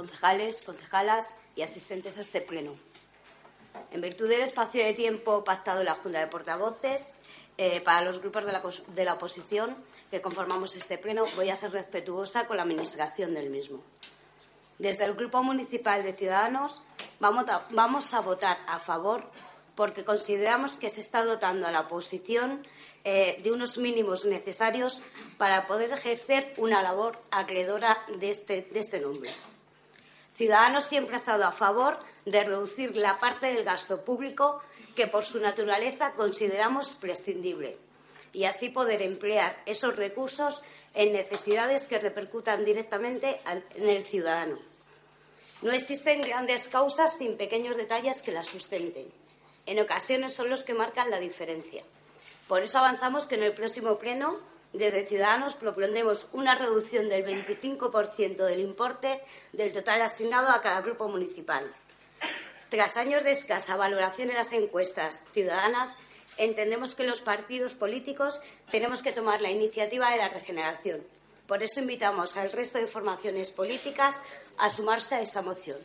concejales, concejalas y asistentes a este pleno. En virtud del espacio de tiempo pactado en la Junta de Portavoces, eh, para los grupos de la, de la, oposición que conformamos este pleno, voy a ser respetuosa con la administración del mismo. Desde el Grupo Municipal de Ciudadanos vamos a, vamos a votar a favor porque consideramos que se está dotando a la oposición eh, de unos mínimos necesarios para poder ejercer una labor acreedora de este, de este nombre. Ciudadanos siempre ha estado a favor de reducir la parte del gasto público que por su naturaleza consideramos prescindible y así poder emplear esos recursos en necesidades que repercutan directamente en el ciudadano. No existen grandes causas sin pequeños detalles que las sustenten. En ocasiones son los que marcan la diferencia. Por eso avanzamos que en el próximo pleno, desde Ciudadanos, propondremos una reducción del 25% del importe del total asignado a cada grupo municipal. Tras años de escasa valoración en las encuestas ciudadanas, entendemos que los partidos políticos tenemos que tomar la iniciativa de la regeneración. Por eso invitamos al resto de formaciones políticas a sumarse a esta moción.